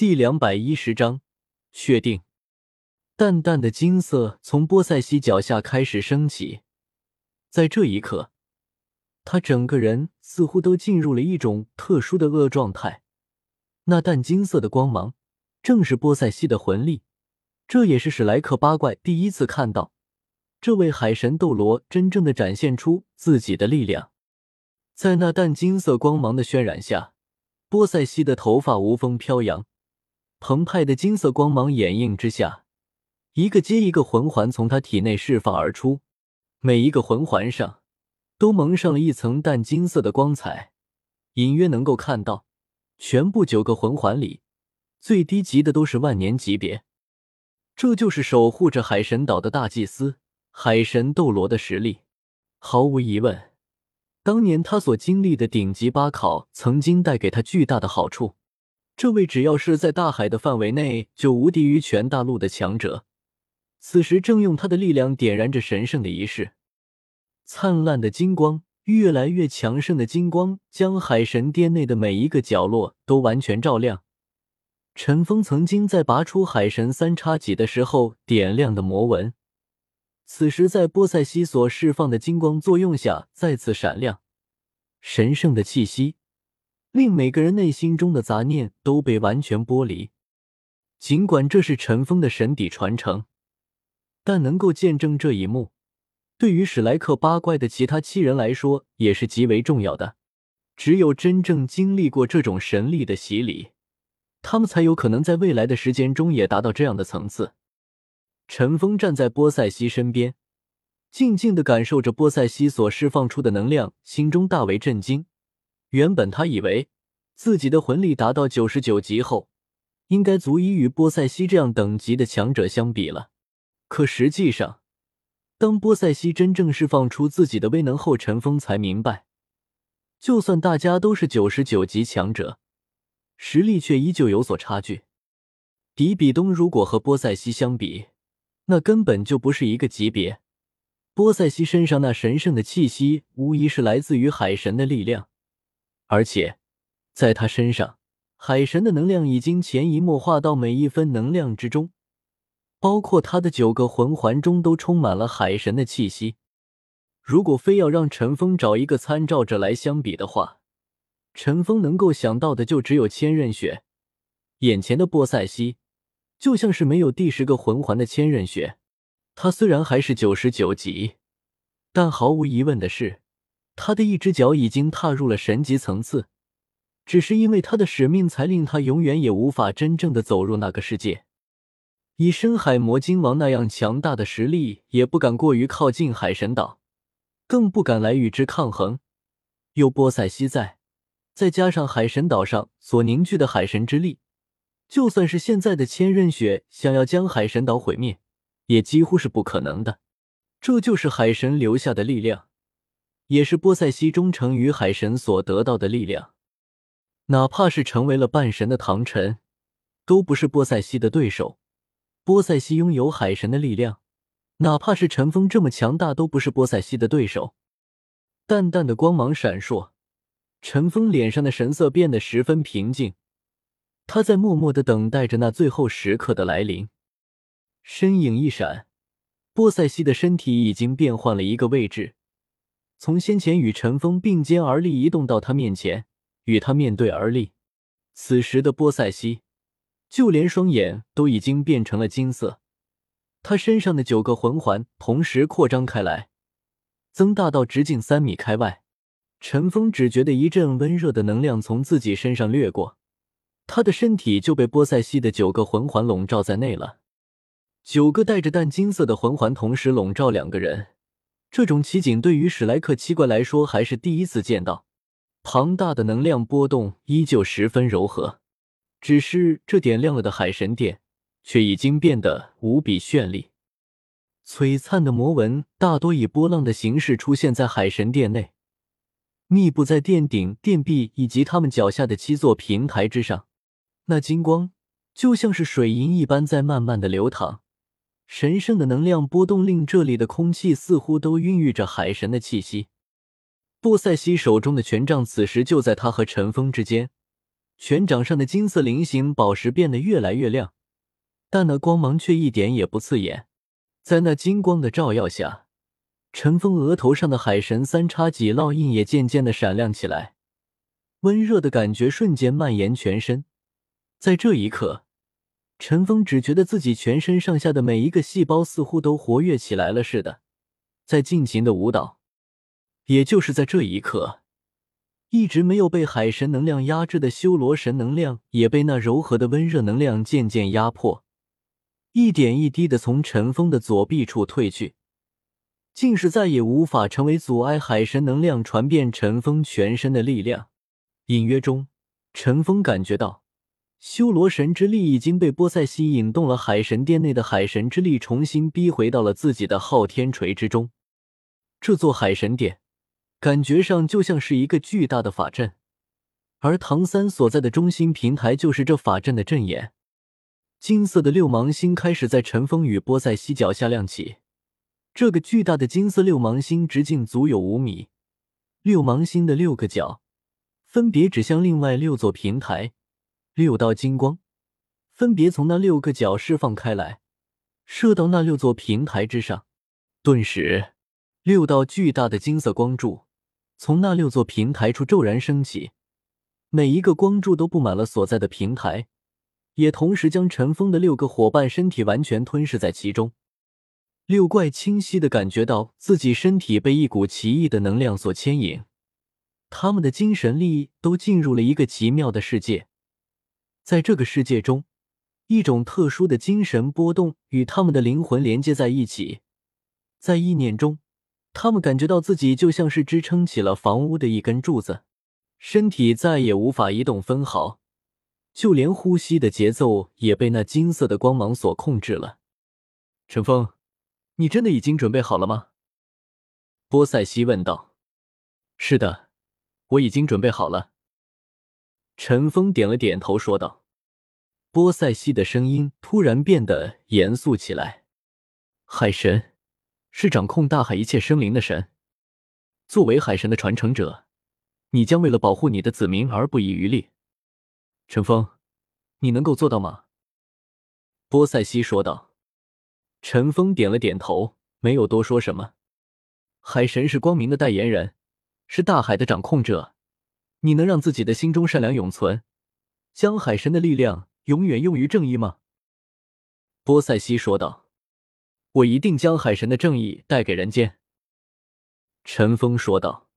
第两百一十章，确定。淡淡的金色从波塞西脚下开始升起，在这一刻，他整个人似乎都进入了一种特殊的恶状态。那淡金色的光芒，正是波塞西的魂力。这也是史莱克八怪第一次看到这位海神斗罗真正的展现出自己的力量。在那淡金色光芒的渲染下，波塞西的头发无风飘扬。澎湃的金色光芒掩映之下，一个接一个魂环从他体内释放而出，每一个魂环上都蒙上了一层淡金色的光彩，隐约能够看到，全部九个魂环里最低级的都是万年级别。这就是守护着海神岛的大祭司海神斗罗的实力。毫无疑问，当年他所经历的顶级八考曾经带给他巨大的好处。这位只要是在大海的范围内就无敌于全大陆的强者，此时正用他的力量点燃着神圣的仪式。灿烂的金光，越来越强盛的金光，将海神殿内的每一个角落都完全照亮。陈峰曾经在拔出海神三叉戟的时候点亮的魔纹，此时在波塞西所释放的金光作用下再次闪亮，神圣的气息。令每个人内心中的杂念都被完全剥离。尽管这是尘封的神底传承，但能够见证这一幕，对于史莱克八怪的其他七人来说也是极为重要的。只有真正经历过这种神力的洗礼，他们才有可能在未来的时间中也达到这样的层次。陈峰站在波塞西身边，静静的感受着波塞西所释放出的能量，心中大为震惊。原本他以为自己的魂力达到九十九级后，应该足以与波塞西这样等级的强者相比了。可实际上，当波塞西真正释放出自己的威能后，陈峰才明白，就算大家都是九十九级强者，实力却依旧有所差距。迪比东如果和波塞西相比，那根本就不是一个级别。波塞西身上那神圣的气息，无疑是来自于海神的力量。而且，在他身上，海神的能量已经潜移默化到每一分能量之中，包括他的九个魂环中都充满了海神的气息。如果非要让陈峰找一个参照者来相比的话，陈峰能够想到的就只有千仞雪。眼前的波塞西，就像是没有第十个魂环的千仞雪。他虽然还是九十九级，但毫无疑问的是。他的一只脚已经踏入了神级层次，只是因为他的使命，才令他永远也无法真正的走入那个世界。以深海魔鲸王那样强大的实力，也不敢过于靠近海神岛，更不敢来与之抗衡。有波塞西在，再加上海神岛上所凝聚的海神之力，就算是现在的千仞雪想要将海神岛毁灭，也几乎是不可能的。这就是海神留下的力量。也是波塞西忠诚于海神所得到的力量，哪怕是成为了半神的唐晨，都不是波塞西的对手。波塞西拥有海神的力量，哪怕是陈峰这么强大，都不是波塞西的对手。淡淡的光芒闪烁，陈峰脸上的神色变得十分平静，他在默默的等待着那最后时刻的来临。身影一闪，波塞西的身体已经变换了一个位置。从先前与陈峰并肩而立，移动到他面前，与他面对而立。此时的波塞西，就连双眼都已经变成了金色。他身上的九个魂环同时扩张开来，增大到直径三米开外。陈峰只觉得一阵温热的能量从自己身上掠过，他的身体就被波塞西的九个魂环笼罩在内了。九个带着淡金色的魂环同时笼罩两个人。这种奇景对于史莱克七怪来说还是第一次见到，庞大的能量波动依旧十分柔和，只是这点亮了的海神殿却已经变得无比绚丽。璀璨的魔纹大多以波浪的形式出现在海神殿内，密布在殿顶、殿壁以及他们脚下的七座平台之上，那金光就像是水银一般在慢慢的流淌。神圣的能量波动令这里的空气似乎都孕育着海神的气息。布塞西手中的权杖此时就在他和陈峰之间，拳掌上的金色菱形宝石变得越来越亮，但那光芒却一点也不刺眼。在那金光的照耀下，陈峰额头上的海神三叉戟烙印也渐渐的闪亮起来，温热的感觉瞬间蔓延全身。在这一刻，陈峰只觉得自己全身上下的每一个细胞似乎都活跃起来了似的，在尽情的舞蹈。也就是在这一刻，一直没有被海神能量压制的修罗神能量，也被那柔和的温热能量渐渐压迫，一点一滴的从陈峰的左臂处退去，竟是再也无法成为阻碍海神能量传遍陈峰全身的力量。隐约中，陈峰感觉到。修罗神之力已经被波塞西引动了，海神殿内的海神之力重新逼回到了自己的昊天锤之中。这座海神殿感觉上就像是一个巨大的法阵，而唐三所在的中心平台就是这法阵的阵眼。金色的六芒星开始在陈风与波塞西脚下亮起。这个巨大的金色六芒星直径足有五米，六芒星的六个角分别指向另外六座平台。六道金光分别从那六个角释放开来，射到那六座平台之上。顿时，六道巨大的金色光柱从那六座平台处骤然升起，每一个光柱都布满了所在的平台，也同时将尘封的六个伙伴身体完全吞噬在其中。六怪清晰的感觉到自己身体被一股奇异的能量所牵引，他们的精神力都进入了一个奇妙的世界。在这个世界中，一种特殊的精神波动与他们的灵魂连接在一起，在意念中，他们感觉到自己就像是支撑起了房屋的一根柱子，身体再也无法移动分毫，就连呼吸的节奏也被那金色的光芒所控制了。陈峰，你真的已经准备好了吗？波塞西问道。是的，我已经准备好了。陈峰点了点头，说道：“波塞西的声音突然变得严肃起来。海神是掌控大海一切生灵的神，作为海神的传承者，你将为了保护你的子民而不遗余力。陈峰，你能够做到吗？”波塞西说道。陈峰点了点头，没有多说什么。海神是光明的代言人，是大海的掌控者。你能让自己的心中善良永存，将海神的力量永远用于正义吗？波塞西说道。我一定将海神的正义带给人间。陈峰说道。